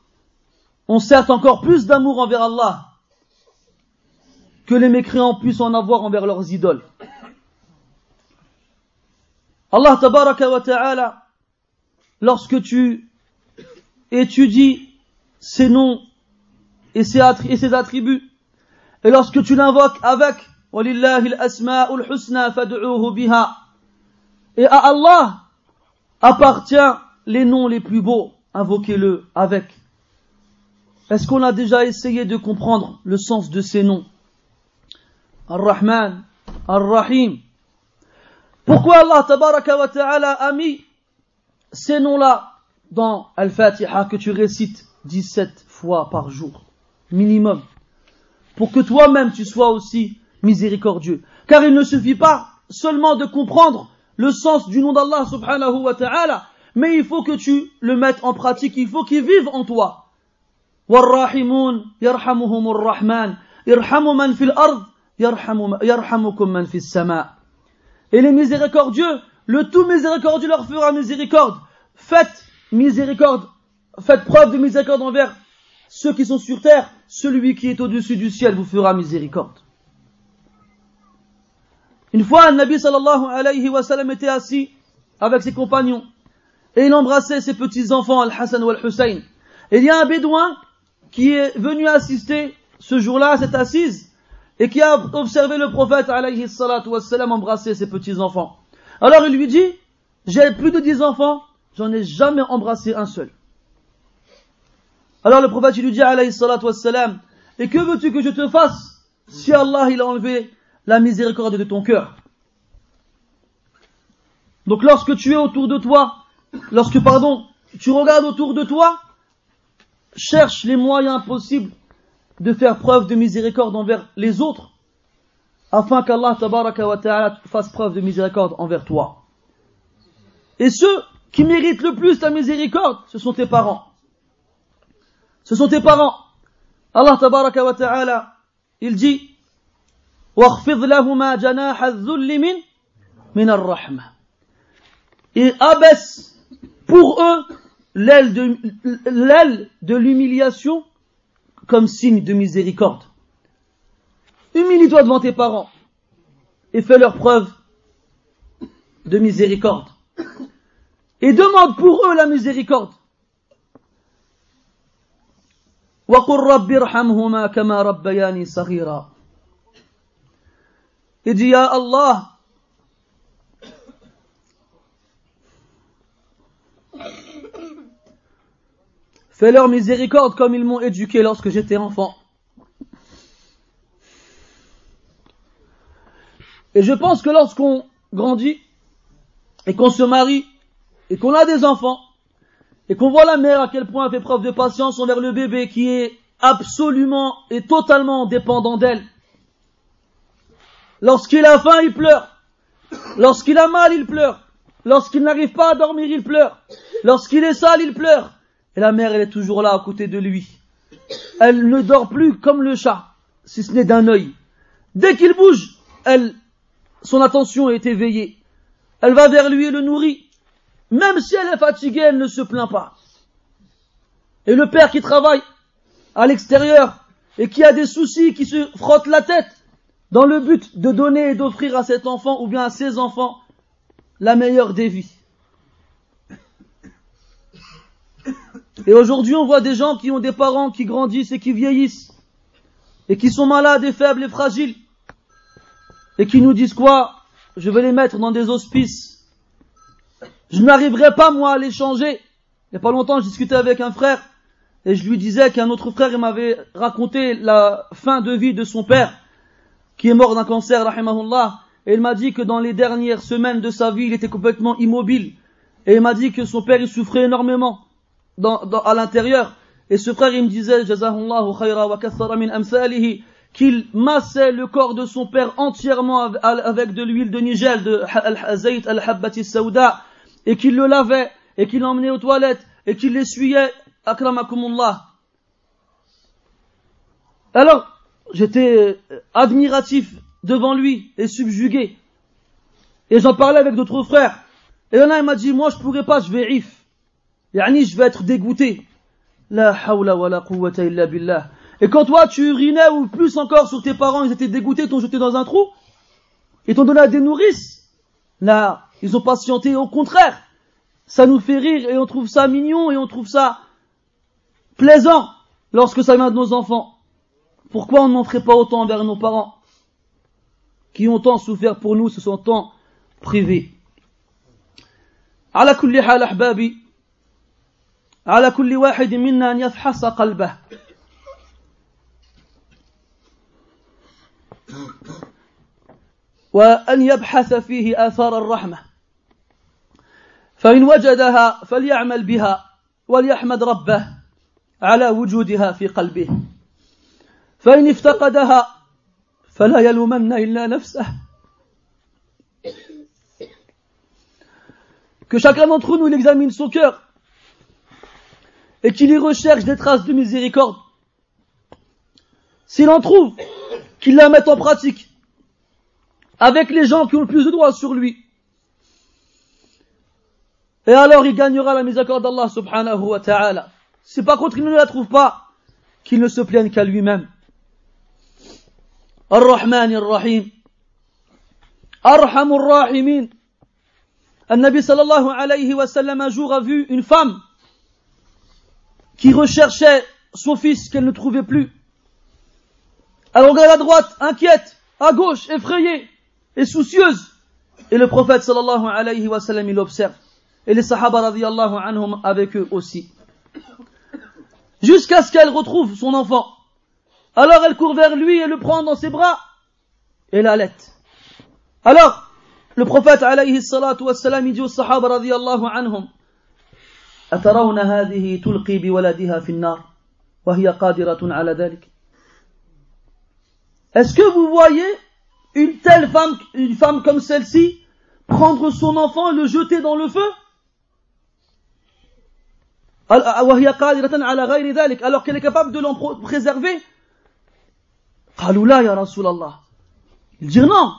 ont certes encore plus d'amour envers Allah que les mécréants puissent en avoir envers leurs idoles. Allah tabaraka wa ta'ala, lorsque tu étudies ses noms et ses, attributs, et lorsque tu l'invoques avec et à Allah appartient les noms les plus beaux, invoquez-le avec. Est-ce qu'on a déjà essayé de comprendre le sens de ces noms? Ar-Rahman, Ar-Rahim. Pourquoi Allah tabaraka wa ta'ala a mis ces noms-là dans Al-Fatiha que tu récites 17 fois par jour, minimum, pour que toi-même tu sois aussi miséricordieux. Car il ne suffit pas seulement de comprendre le sens du nom d'Allah subhanahu wa ta'ala, mais il faut que tu le mettes en pratique, il faut qu'il vive en toi. والراحمون يرحمهم الرحمن يرحم من في الأرض et les miséricordieux, le tout miséricordieux leur fera miséricorde. Faites miséricorde, faites preuve de miséricorde envers ceux qui sont sur terre. Celui qui est au-dessus du ciel vous fera miséricorde. Une fois, un Nabi sallallahu alayhi wa sallam était assis avec ses compagnons et il embrassait ses petits-enfants, Al-Hassan ou Al-Hussein. Il y a un bédouin qui est venu assister ce jour-là à cette assise et qui a observé le prophète alayhi salatu wassalam embrasser ses petits-enfants. Alors il lui dit, j'ai plus de dix enfants, j'en ai jamais embrassé un seul. Alors le prophète lui dit alayhi salatu wassalam, et que veux-tu que je te fasse si Allah il a enlevé la miséricorde de ton cœur? Donc lorsque tu es autour de toi, lorsque pardon, tu regardes autour de toi, cherche les moyens possibles de faire preuve de miséricorde envers les autres, afin qu'Allah ta'ala fasse preuve de miséricorde envers toi. Et ceux qui méritent le plus ta miséricorde, ce sont tes parents. Ce sont tes parents. Allah tabaraka wa ta'ala, il dit, Et abaisse pour eux l'aile de, l'aile de l'humiliation comme signe de miséricorde. Humilie-toi devant tes parents et fais leur preuve de miséricorde. Et demande pour eux la miséricorde. Et dis à Allah, Fais leur miséricorde comme ils m'ont éduqué lorsque j'étais enfant. Et je pense que lorsqu'on grandit et qu'on se marie et qu'on a des enfants et qu'on voit la mère à quel point elle fait preuve de patience envers le bébé qui est absolument et totalement dépendant d'elle. Lorsqu'il a faim, il pleure. Lorsqu'il a mal, il pleure. Lorsqu'il n'arrive pas à dormir, il pleure. Lorsqu'il est sale, il pleure. Et la mère, elle est toujours là à côté de lui. Elle ne dort plus comme le chat, si ce n'est d'un œil. Dès qu'il bouge, elle, son attention est éveillée. Elle va vers lui et le nourrit. Même si elle est fatiguée, elle ne se plaint pas. Et le père qui travaille à l'extérieur et qui a des soucis, qui se frotte la tête dans le but de donner et d'offrir à cet enfant ou bien à ses enfants la meilleure des vies. Et aujourd'hui, on voit des gens qui ont des parents qui grandissent et qui vieillissent, et qui sont malades et faibles et fragiles, et qui nous disent quoi? Je vais les mettre dans des hospices. Je n'arriverai pas, moi, à les changer. Il n'y a pas longtemps, je discutais avec un frère, et je lui disais qu'un autre frère m'avait raconté la fin de vie de son père, qui est mort d'un cancer, rahimahullah, et il m'a dit que dans les dernières semaines de sa vie, il était complètement immobile, et il m'a dit que son père, il souffrait énormément dans, dans, à l'intérieur. Et ce frère, il me disait, khayra wa min qu'il massait le corps de son père entièrement avec de l'huile de nigel, de al-zayt al-habbati sauda, et qu'il le lavait, et qu'il l'emmenait aux toilettes, et qu'il l'essuyait, akramakumullah. Alors, j'étais admiratif devant lui et subjugué. Et j'en parlais avec d'autres frères. Et là, il m'a dit, moi je pourrais pas, je vais if. Yani, je vais être dégoûté. La hawla wa la quwwata illa billah. Et quand toi, tu urinais ou plus encore sur tes parents, ils étaient dégoûtés, t'ont jeté dans un trou, ils t'ont donné à des nourrices. Là, ils ont patienté. Au contraire, ça nous fait rire et on trouve ça mignon et on trouve ça plaisant lorsque ça vient de nos enfants. Pourquoi on n'en ferait pas autant envers nos parents qui ont tant souffert pour nous, se sont tant privés. على كل حال أحبابي على كل واحد منا أن يفحص قلبه وأن يبحث فيه آثار الرحمة فإن وجدها فليعمل بها وليحمد ربه على وجودها في قلبه فإن افتقدها فلا يلومن إلا نفسه Que chacun d'entre nous examine son cœur et qu'il y recherche des traces de miséricorde. S'il en trouve, qu'il la mette en pratique avec les gens qui ont le plus de droits sur lui. Et alors il gagnera la miséricorde d'Allah subhanahu wa ta'ala. Si par contre il ne la trouve pas, qu'il ne se plaigne qu'à lui-même. الرحمن الرحيم أرحم الراحمين النبي صلى الله عليه وسلم un jour a vu une femme qui recherchait son fils qu'elle ne trouvait plus. Elle regarde à droite, inquiète, à gauche, effrayée et soucieuse. Et le prophète sallallahu alayhi wa sallam, il observe. Et les sahaba radiyallahu anhum avec eux aussi. Jusqu'à ce qu'elle retrouve son enfant. Alors elle court vers lui et le prend dans ses bras et l'allait. Alors, le prophète alayhi salatu wassalam, il dit aux sahaba radiyallahu anhum, أترون هذه تلقي بولدها في النار وهي قادرة على ذلك Est-ce que vous voyez une telle femme, une femme comme celle-ci, prendre son enfant et le jeter dans le feu وهي قادرة على غير ذلك alors qu'elle est capable de l'en préserver قالوا لا يا رسول الله Il dit non.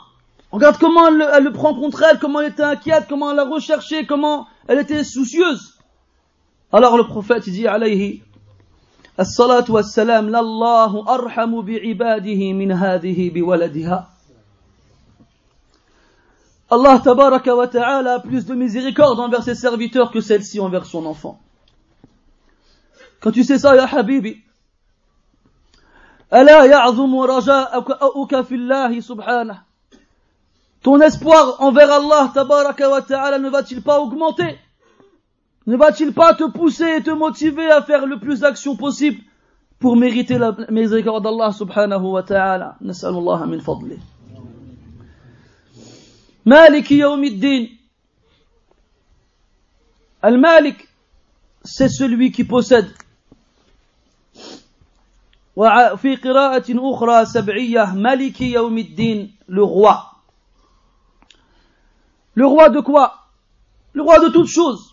Regarde comment elle, elle, le prend contre elle, comment elle était inquiète, comment elle l'a recherché, comment elle était soucieuse. Alors le prophète dit alayhi الصلاة والسلام لله أرحم بعباده من هذه بولدها Allah tabaraka wa ta'ala a plus de miséricorde envers ses serviteurs que celle-ci envers son enfant. Quand tu sais ça, ya habibi, ألا يعظم رجاءك في الله سبحانه Ton espoir envers Allah tabaraka wa ta'ala ne va-t-il pas augmenter Ne va-t-il pas te pousser et te motiver à faire le plus d'actions possible pour mériter la miséricorde d'Allah subhanahu wa ta'ala نسأل الله من فضله مالك يوم الدين المالك c'est celui qui possède وفي قراءة أخرى سبعية ملك يوم الدين le roi le roi de quoi le roi de toutes choses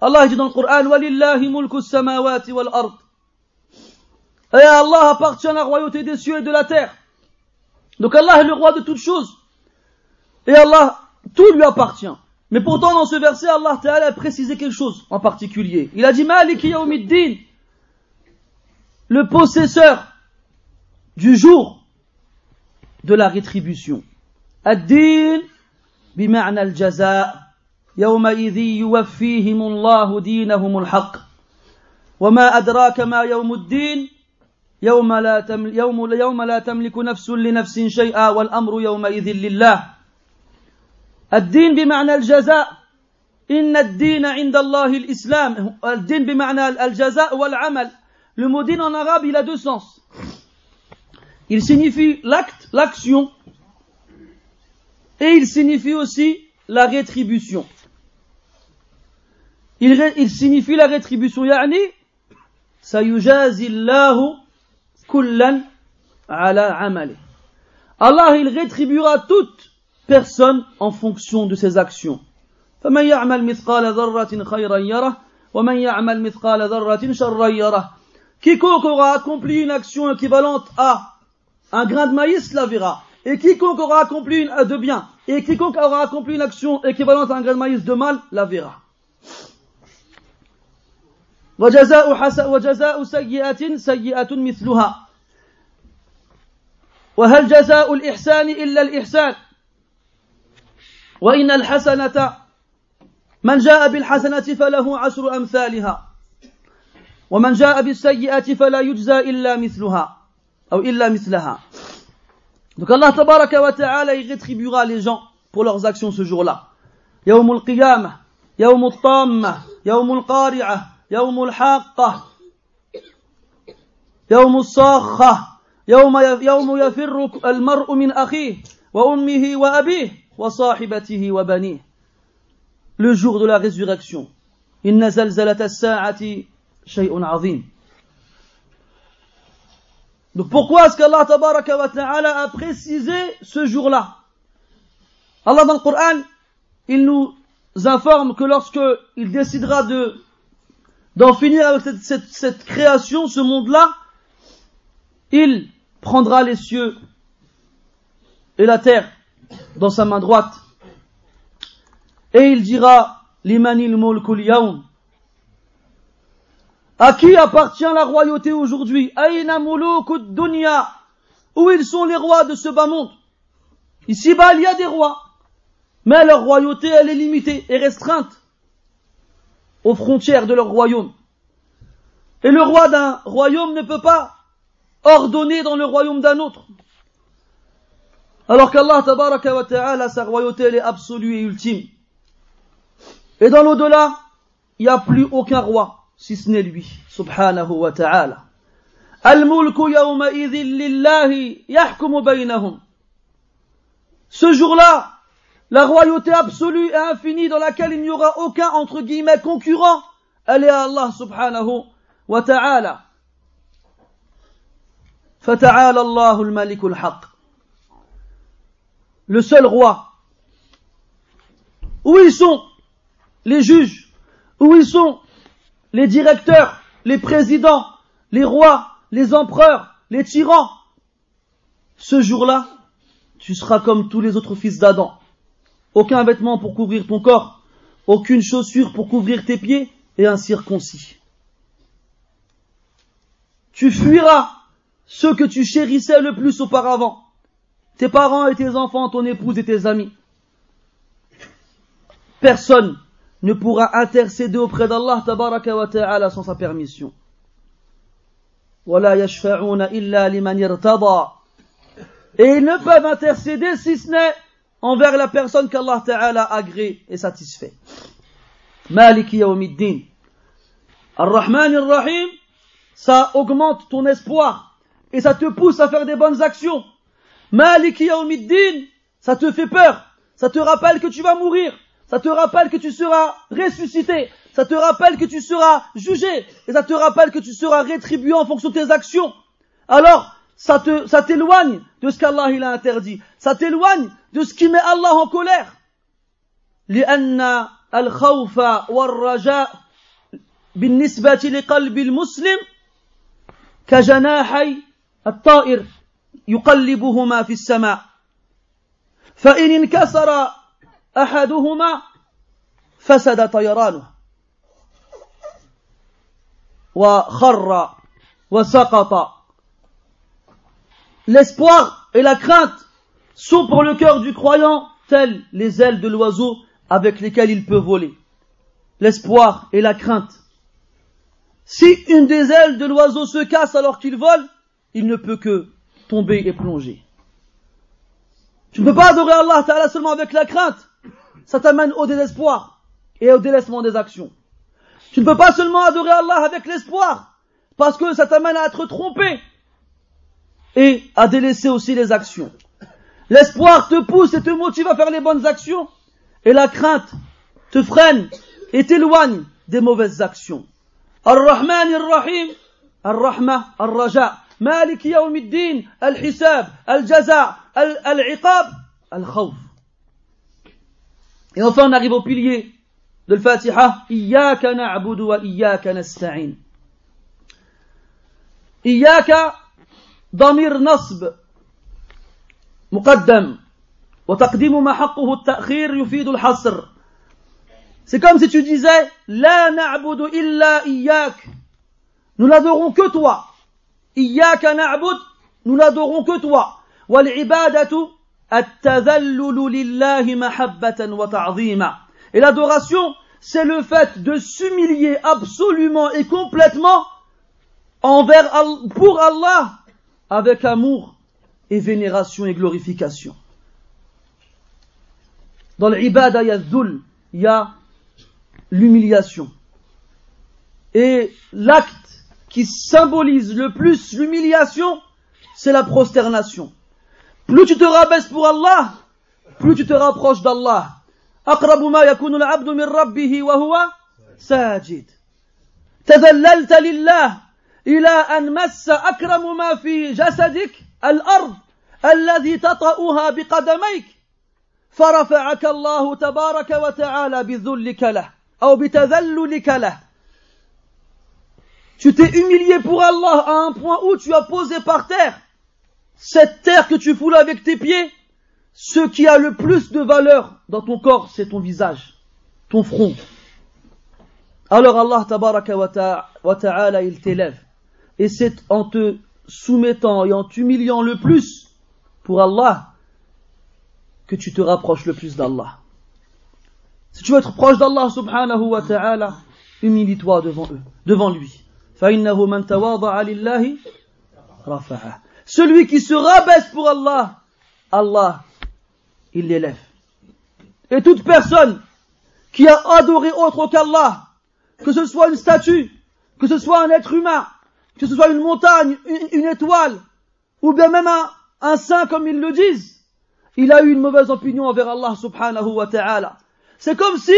Allah dit dans le Coran وَلِلَّهِ مُلْكُ السَّمَاوَاتِ وَالْأَرْضِ Et à Allah appartient la royauté des cieux et de la terre. Donc Allah est le roi de toutes choses. Et Allah, tout lui appartient. Mais pourtant, dans ce verset, Allah Ta'ala a précisé quelque chose en particulier. Il a dit Malik Yawmiddin, le possesseur du jour de la rétribution. Ad-din بمعنى الجزاء يومئذ يوفيهم الله دينهم الحق وما أدراك ما يوم الدين يوم لا, تمل يوم, يوم لا تملك نفس لنفس شيئا والأمر يومئذ لله الدين بمعنى الجزاء إن الدين عند الله الإسلام الدين بمعنى الجزاء والعمل Le mot din en arabe, il a deux sens. Il signifie l'acte, l'action, et il signifie aussi la rétribution. Il, il signifie la rétribution. Yani, sayujazi Allahu kullan ala amali. Allah, il rétribuera toute personne en fonction de ses actions. فمن يعمل مثقال ذرة خيرا يره ومن يعمل مثقال ذرة شرا يره Quiconque aura accompli une action équivalente à un grain de maïs la verra. Et quiconque aura accompli une, de bien, et quiconque aura accompli une action équivalente à un grain de maïs de mal, la verra. وجزاء حس وجزاء سيئة سيئة مثلها وهل جزاء الإحسان إلا الإحسان وإن الحسنة من جاء بالحسنة فله عشر أمثالها ومن جاء بالسيئة فلا يجزى إلا مثلها أو إلا مثلها Donc Allah tabaraka wa ta'ala il rétribuera les gens pour leurs actions ce jour-là. يوم القيامة يوم الطامة يوم القارعة يوم الحاقة يوم الصاخة يوم يوم يفر المرء من أخيه وأمه وأبيه وصاحبته وبنيه Le jour de la résurrection. إن زلزلة الساعة شيء عظيم Donc pourquoi est-ce qu'Allah tabaraka wa ta'ala a précisé ce jour-là Allah dans le Coran, il nous informe que lorsque il décidera de d'en finir avec cette, cette, cette création, ce monde-là, il prendra les cieux et la terre dans sa main droite et il dira limanil mulkul à qui appartient la royauté aujourd'hui? Aïna dunya Où ils sont les rois de ce bas monde? Ici-bas, il y a des rois. Mais leur royauté, elle est limitée et restreinte aux frontières de leur royaume. Et le roi d'un royaume ne peut pas ordonner dans le royaume d'un autre. Alors qu'Allah, tabaraka wa ta'ala, sa royauté, elle est absolue et ultime. Et dans l'au-delà, il n'y a plus aucun roi si ce n'est lui, subhanahu wa ta'ala. Al-mulku yawma'idhin lillahi yahkumu baynahum. Ce jour-là, la royauté absolue et infinie dans laquelle il n'y aura aucun, entre guillemets, concurrent, elle est à Allah subhanahu wa ta'ala. فتعالى الله الملك الحق le seul roi où ils sont les juges? Où ils sont les directeurs, les présidents, les rois, les empereurs, les tyrans? Ce jour-là, tu seras comme tous les autres fils d'Adam. Aucun vêtement pour couvrir ton corps, aucune chaussure pour couvrir tes pieds et un circoncis. Tu fuiras ceux que tu chérissais le plus auparavant, tes parents et tes enfants, ton épouse et tes amis. Personne ne pourra intercéder auprès d'Allah tabaraka wa ta'ala sans sa permission. Et ils ne peuvent intercéder si ce n'est envers la personne qu'Allah Ta'ala agrée et satisfait. Maliki yawmiddin. Ar-Rahman Ar-Rahim, ça augmente ton espoir et ça te pousse à faire des bonnes actions. Maliki yawmiddin, ça te fait peur, ça te rappelle que tu vas mourir, ça te rappelle que tu seras ressuscité, ça te rappelle que tu seras jugé, et ça te rappelle que tu seras rétribué en fonction de tes actions. Alors, ça te, ça t'éloigne de ce qu'Allah il a interdit. Ça t'éloigne de ce qui met Allah en colère. لأن الخوف والرجاء بالنسبة لقلب المسلم كجناحي الطائر يقلبهما في السماء فإن انكسر أحدهما فسد طيرانه وخر وسقط L'espoir et la crainte sont pour le cœur du croyant telles les ailes de l'oiseau avec lesquelles il peut voler. L'espoir et la crainte. Si une des ailes de l'oiseau se casse alors qu'il vole, il ne peut que tomber et plonger. Tu ne peux pas adorer Allah Ta'ala seulement avec la crainte. Ça t'amène au désespoir et au délaissement des actions. Tu ne peux pas seulement adorer Allah avec l'espoir, parce que ça t'amène à être trompé et à délaisser aussi les actions. L'espoir te pousse et te motive à faire les bonnes actions, et la crainte te freine et t'éloigne des mauvaises actions. Ar-Rahman Ar-Rahim, Ar-Rahma, Ar-Raja, Malik Yawm al-Din, Al-Hisab, Al-Jaza, Al-Iqab, Al-Khawf. Et enfin on arrive au pilier de l'Fatiha, Iyaka na'budu wa Iyaka nasta'in. Iyaka ضمير نصب مقدم وتقديم ما حقه التأخير يفيد الحصر C'est comme si tu disais La na'budu illa iyyak. Nous n'adorons que toi. Nous n'adorons que toi. Et l'adoration, c'est le fait de s'humilier absolument et complètement envers, pour Allah avec amour et vénération et glorification. Dans l'ibada, il il y a l'humiliation. Et l'acte qui symbolise le plus l'humiliation, c'est la prosternation. Plus tu te rabaisses pour Allah, plus tu te rapproches d'Allah. أقرب ما يكون العبد من ربه وهو ساجد تذللت لله إلى أن مس أكرم ما في جسدك الأرض الذي تطأها بقدميك فرفعك الله تبارك وتعالى بذلك له أو بتذللك له tu t'es humilié pour Allah à un point où tu as posé par terre cette terre que tu foules avec tes pieds. Ce qui a le plus de valeur dans ton corps, c'est ton visage, ton front. Alors Allah tabaraka wa ta'ala, il t'élève. Et c'est en te soumettant et en t'humiliant le plus pour Allah que tu te rapproches le plus d'Allah. Si tu veux être proche d'Allah subhanahu wa ta'ala, humilie-toi devant eux, devant lui. Celui qui se rabaisse pour Allah, Allah, il l'élève. Et toute personne qui a adoré autre qu'Allah, que ce soit une statue, que ce soit un être humain, que ce soit une montagne, une, étoile, ou bien même un, un, saint comme ils le disent, il a eu une mauvaise opinion envers Allah subhanahu wa ta'ala. C'est comme si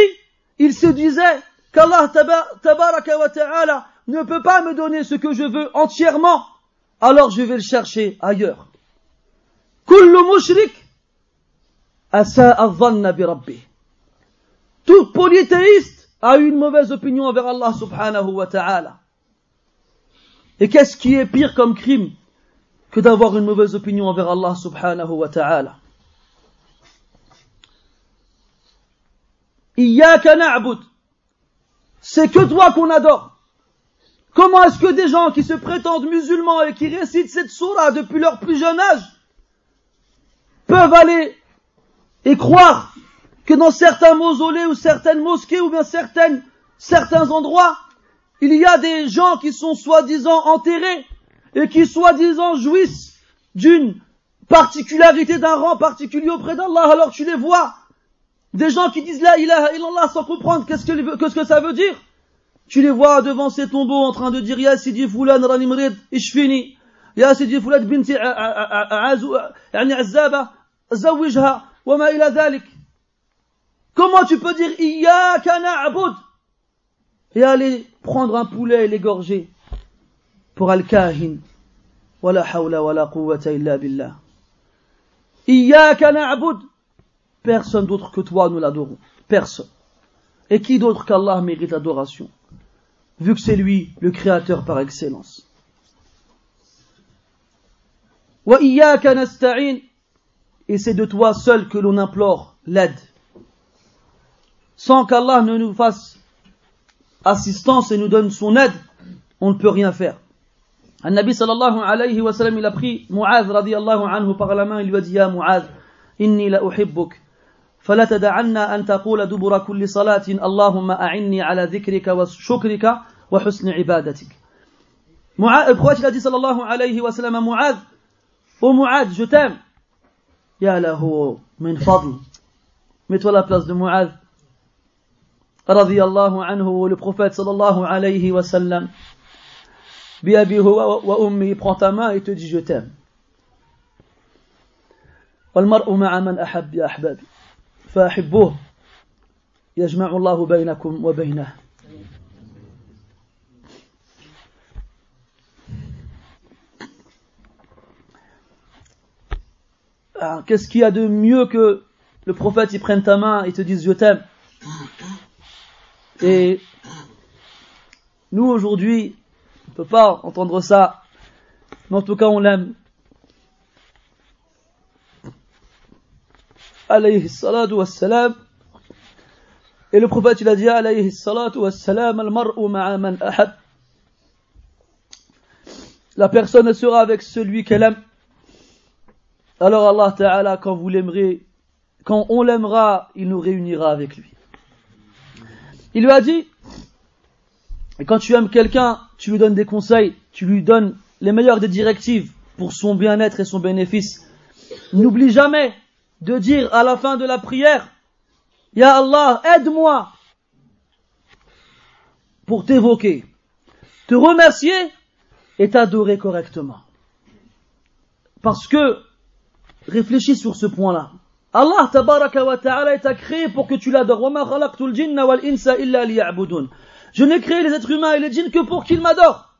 il se disait qu'Allah tabaraka wa ta'ala ne peut pas me donner ce que je veux entièrement, alors je vais le chercher ailleurs. Tout polythéiste a une mauvaise opinion envers Allah subhanahu wa ta'ala. Et qu'est-ce qui est pire comme crime que d'avoir une mauvaise opinion envers Allah subhanahu wa ta'ala? Iyaka na'bud. C'est que toi qu'on adore. Comment est-ce que des gens qui se prétendent musulmans et qui récitent cette surah depuis leur plus jeune âge peuvent aller et croire que dans certains mausolées ou certaines mosquées ou bien certaines, certains endroits, il y a des gens qui sont soi-disant enterrés et qui soi-disant jouissent d'une particularité d'un rang particulier auprès d'Allah. Alors tu les vois, des gens qui disent la ilaha illallah sans comprendre qu'est-ce que, qu'est-ce que ça veut dire. Tu les vois devant ces tombeaux en train de dire Ya Sidi Fulan Ranimrid Ishfini, Ya Sidi Fulan Binti Yani Azaba, Zawijha, Wama ila dhalik. Comment tu peux dire Iyaka na'bud? Et aller prendre un poulet et l'égorger pour al-kahin. Wala hawla wala quwwata illa billah. Iyaka na'bud? Personne d'autre que toi nous l'adorons. Personne. Et qui d'autre qu'Allah mérite l'adoration Vu que c'est lui le créateur par excellence. Wa iyaka nasta'in. Et c'est de toi seul que l'on implore l'aide. sans qu'Allah ne nous fasse assistance et nous donne son aide, on ne peut rien faire. Un Nabi sallallahu alayhi wa sallam, il a pris Mu'adh radiallahu anhu par la main, il lui a dit, Ya Mu'adh, inni la uhibbuk, فلا تدعنا أن تقول دبر كل صلاة اللهم أعني على ذكرك وشكرك وحسن عبادتك Mu'adh, pourquoi il a dit sallallahu alayhi wa sallam à Mu'adh, Oh Mu'adh, je t'aime. Ya lahu min fadl. Mets-toi la place de Mu'adh. Radiyallahu anhu, le prophète sallallahu alayhi wa sallam. Bi wa ummi, prend ta main et te dit je t'aime. والمرء مع من أحب يا أحبابي فأحبوه يجمع الله بينكم وبينه Qu'est-ce qu'il y a de mieux que le prophète il prenne ta main et te dise je t'aime Et nous aujourd'hui, on ne peut pas entendre ça, mais en tout cas on l'aime. Alayhi salatu wassalam. Et le prophète il a dit alayhi salatu wassalam al mar'u ma'a man ahad. La personne sera avec celui qu'elle aime. Alors Allah Ta'ala, quand vous l'aimerez, quand on l'aimera, il nous réunira avec lui. Il lui a dit, et quand tu aimes quelqu'un, tu lui donnes des conseils, tu lui donnes les meilleures des directives pour son bien-être et son bénéfice. N'oublie jamais de dire à la fin de la prière, Ya Allah, aide-moi pour t'évoquer, te remercier et t'adorer correctement. Parce que Réfléchis sur ce point-là. Allah tabaraka wa ta'ala t'a créé pour que tu l'adores. Je n'ai créé les êtres humains et les djinns que pour qu'ils m'adorent.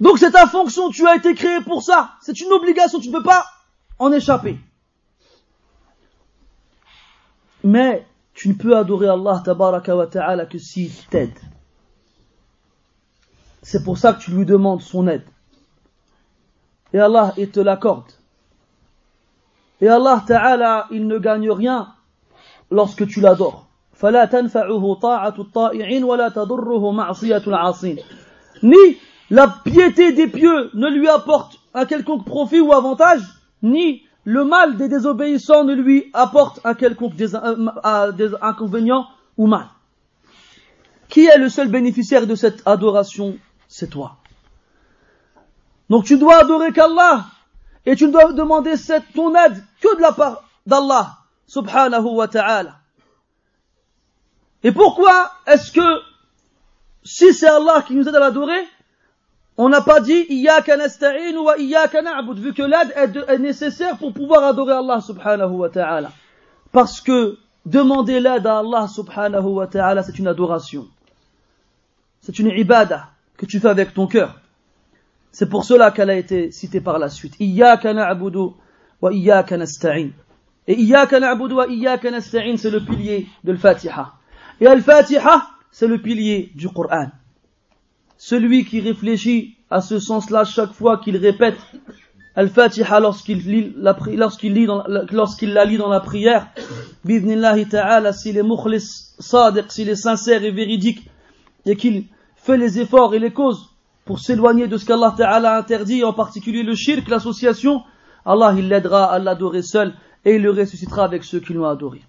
Donc c'est ta fonction, tu as été créé pour ça. C'est une obligation, tu ne peux pas en échapper. Mais tu ne peux adorer Allah tabaraka wa ta'ala que s'il t'aide. C'est pour ça que tu lui demandes son aide. Et Allah, il te l'accorde. Et Allah Ta'ala, il ne gagne rien lorsque tu l'adores. Ni la piété des pieux ne lui apporte un quelconque profit ou avantage, ni le mal des désobéissants ne lui apporte un quelconque euh, inconvénient ou mal. Qui est le seul bénéficiaire de cette adoration? C'est toi. Donc tu dois adorer qu'Allah et tu dois demander cette, ton aide que de la part d'Allah subhanahu wa ta'ala. Et pourquoi est-ce que si c'est Allah qui nous aide à l'adorer, on n'a pas dit Iyaka nasta'in ou Iyaka na'bud, vu que l'aide est, nécessaire pour pouvoir adorer Allah subhanahu wa ta'ala. Parce que demander l'aide à Allah subhanahu wa ta'ala, c'est une adoration. C'est une ibadah que tu fais avec ton cœur. C'est pour cela qu'elle a été citée par la suite. Iyaka na'budu wa iyaka nasta'in. Et Iyaka na'budu wa iyaka nasta'in, c'est le pilier de l'Fatiha. Et Al-Fatiha, c'est le pilier du Coran. Celui qui réfléchit à ce sens-là chaque fois qu'il répète Al-Fatiha lorsqu'il lit, la, lorsqu'il lit dans, lorsqu'il la lit dans la prière, bidnillahi ta'ala, s'il est mukhlis, sadiq, s'il est sincère et véridique, et qu'il fait les efforts et les causes pour s'éloigner de ce qu'Allah Ta'ala a interdit, en particulier le shirk, l'association, Allah il l'aidera à l'adorer seul et il le ressuscitera avec ceux qui l'ont adoré.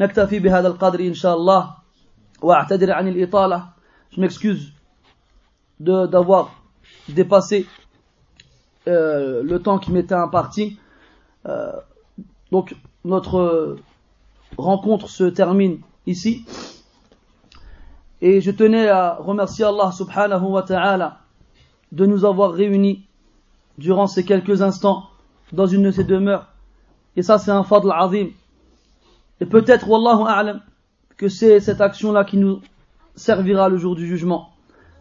نكتفي بهذا القدر إن شاء الله وأعتذر عن الإطالة je m'excuse d'avoir dépassé euh, le temps qui m'était imparti euh, donc notre rencontre se termine ici et je tenais à remercier Allah subhanahu wa ta'ala de nous avoir réunis durant ces quelques instants dans une de ces demeures. Et ça, c'est un fadl azim. Et peut-être, wallahu a'lam, que c'est cette action-là qui nous servira le jour du jugement.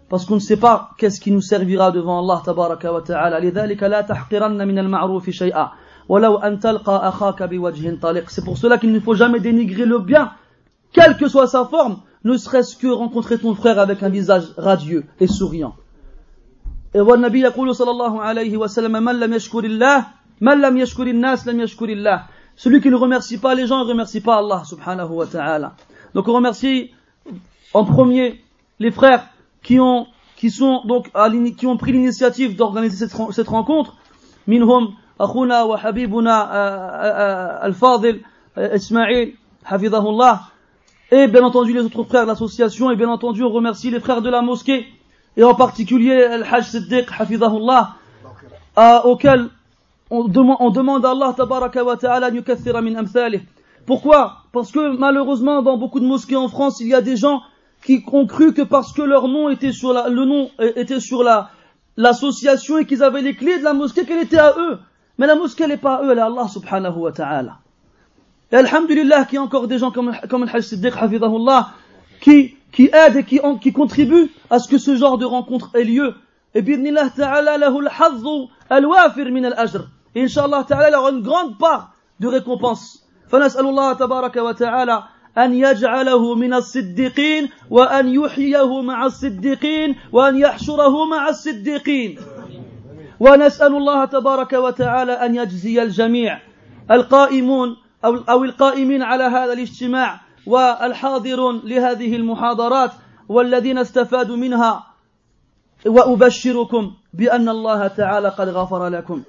Parce qu'on ne sait pas qu'est-ce qui nous servira devant Allah tabaraka wa ta'ala. C'est pour cela qu'il ne faut jamais dénigrer le bien, quelle que soit sa forme, ne serait-ce que rencontrer ton frère avec un visage radieux et souriant. Et والنبي يقول صلى الله عليه وسلم من لم يشكر الله من لم يشكر الناس لم يشكر الله celui qui ne remercie pas les gens, il ne remercie pas Allah subhanahu wa ta'ala. Donc on remercie en premier les frères qui ont, qui sont donc, qui ont pris l'initiative d'organiser cette, cette rencontre. Minhum, akhuna wa habibuna al-fadil, Ismail, hafidahullah. Et bien entendu les autres frères de l'association, et bien entendu on remercie les frères de la mosquée, et en particulier Al-Hajj Siddiq, hafidahullah, auquel on demande, à Allah tabaraka wa ta'ala min amthalih. Pourquoi? Parce que malheureusement dans beaucoup de mosquées en France, il y a des gens qui ont cru que parce que leur nom était sur la, le nom était sur la, l'association et qu'ils avaient les clés de la mosquée qu'elle était à eux. Mais la mosquée n'est pas à eux, elle est à Allah subhanahu wa ta'ala. Et alhamdulillah qu'il y a encore des gens comme, comme Al-Hajj Siddiq qui, qui aident et qui, qui contribuent à ce que ce genre de rencontre ait lieu. Et bidnillah ta'ala lahu al-hazzu al-wafir min al-ajr. Et Inch'Allah Ta'ala, il aura une grande part de récompense. فنسأل الله تبارك وتعالى أن يجعله من الصديقين وأن يحييه مع الصديقين وأن يحشره مع الصديقين ونسأل الله تبارك وتعالى أن يجزي الجميع القائمون أو, أو القائمين على هذا الاجتماع والحاضرون لهذه المحاضرات والذين استفادوا منها وأبشركم بأن الله تعالى قد غفر لكم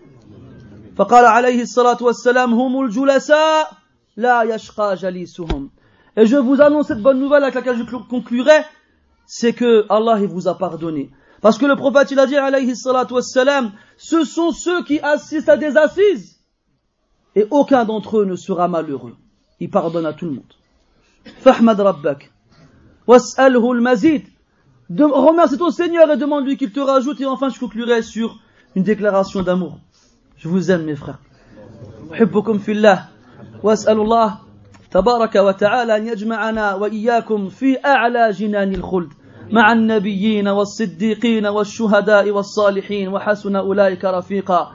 فقال عليه الصلاة والسلام هم الجلساء لا يشقى جليسهم Et je vous annonce cette bonne nouvelle avec laquelle je conclurai, c'est que Allah il vous a pardonné. Parce que le prophète il a dit alayhi salatu wassalam, ce sont ceux qui assistent à des assises. Et aucun d'entre eux ne sera malheureux. Il pardonne à tout le monde. Fahmad rabbak. Was'alhu al-mazid. Remercie ton Seigneur et demande-lui qu'il te rajoute. Et enfin je conclurai sur une déclaration d'amour. Je vous aime mes frères. أحبكم في الله وأسأل الله تبارك وتعالى أن يجمعنا وإياكم في أعلى جنان الخلد مع النبيين والصديقين والشهداء والصالحين وحسن أولئك رفيقا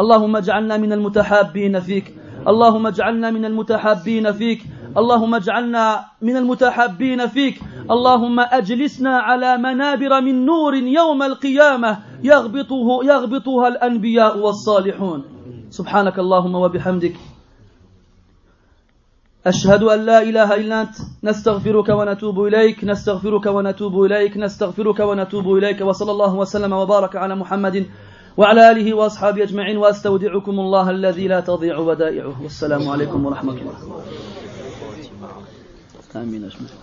اللهم اجعلنا من المتحابين فيك. اللهم اجعلنا من المتحابين فيك. اللهم اجعلنا من المتحابين فيك. اللهم أجلسنا على منابر من نور يوم القيامة يغبطه يغبطها الأنبياء والصالحون. سبحانك اللهم وبحمدك. أشهد أن لا إله إلا أنت. نستغفرك ونتوب إليك. نستغفرك ونتوب إليك. نستغفرك ونتوب إليك. وصلى الله وسلم وبارك على محمد وعلى آله وأصحابه أجمعين وأستودعكم الله الذي لا تضيع ودائعه والسلام عليكم ورحمة الله. آمين أجمعين